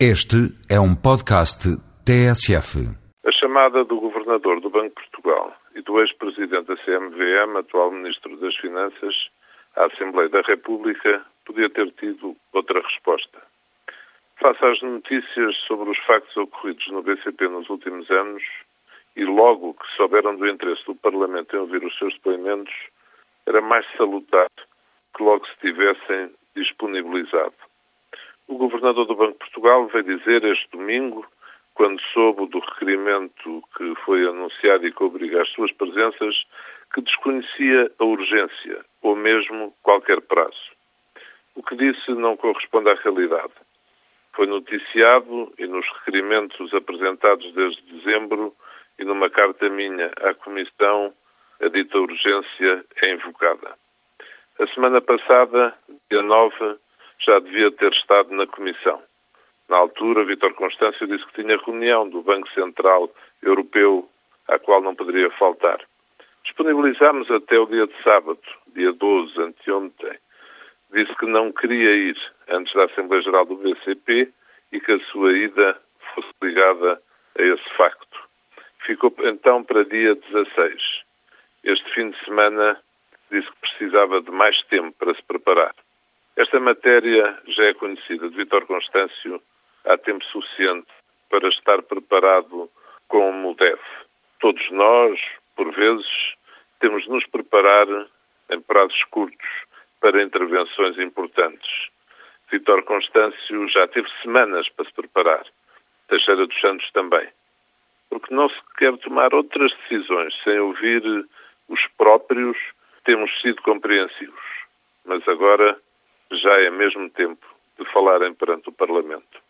Este é um podcast TSF. A chamada do governador do Banco de Portugal e do ex-presidente da CMVM, atual ministro das Finanças, à Assembleia da República podia ter tido outra resposta. Face às notícias sobre os factos ocorridos no BCP nos últimos anos e logo que souberam do interesse do Parlamento em ouvir os seus depoimentos, era mais salutar que logo se tivessem disponibilizado. O governador do Banco de Portugal veio dizer este domingo, quando soube do requerimento que foi anunciado e que obriga as suas presenças, que desconhecia a urgência ou mesmo qualquer prazo. O que disse não corresponde à realidade. Foi noticiado e nos requerimentos apresentados desde dezembro e numa carta minha à Comissão, a dita urgência é invocada. A semana passada, dia 9, já devia ter estado na Comissão. Na altura, Vítor Constâncio disse que tinha reunião do Banco Central Europeu à qual não poderia faltar. Disponibilizámos até o dia de sábado, dia 12, anteontem. Disse que não queria ir antes da Assembleia Geral do BCP e que a sua ida fosse ligada a esse facto. Ficou então para dia 16. Este fim de semana disse que precisava de mais tempo para se preparar. Esta matéria já é conhecida de Vítor Constâncio há tempo suficiente para estar preparado como deve. Todos nós, por vezes, temos de nos preparar em prazos curtos para intervenções importantes. Vítor Constâncio já teve semanas para se preparar. Teixeira dos Santos também. Porque não se quer tomar outras decisões sem ouvir os próprios, temos sido compreensivos. Mas agora já é mesmo tempo de falarem perante o Parlamento.